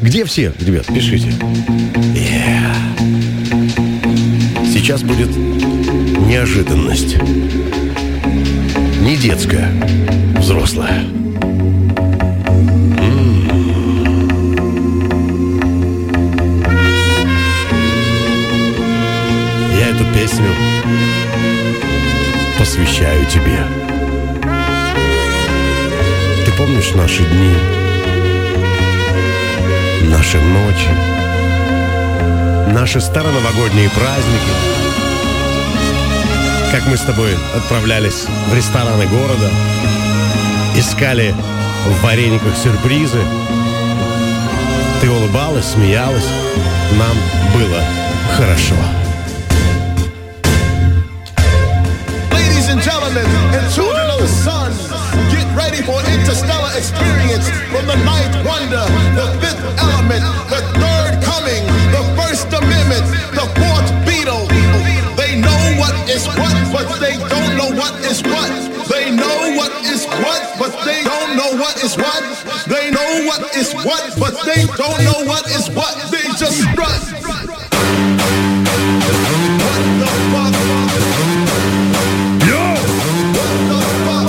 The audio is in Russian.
Где все, ребят? Пишите. Yeah. Сейчас будет неожиданность. Не детская, взрослая. Я эту песню посвящаю тебе. Ты помнишь наши дни, наши ночи, наши староновогодние праздники, как мы с тобой отправлялись в рестораны города, искали в варениках сюрпризы. Ты улыбалась, смеялась, нам было хорошо. Experience from the ninth wonder, they don't know what is what. They know what is what, but they don't know what is what. They know what is what, but they don't know what is what. They just strut. Yo! What the fuck?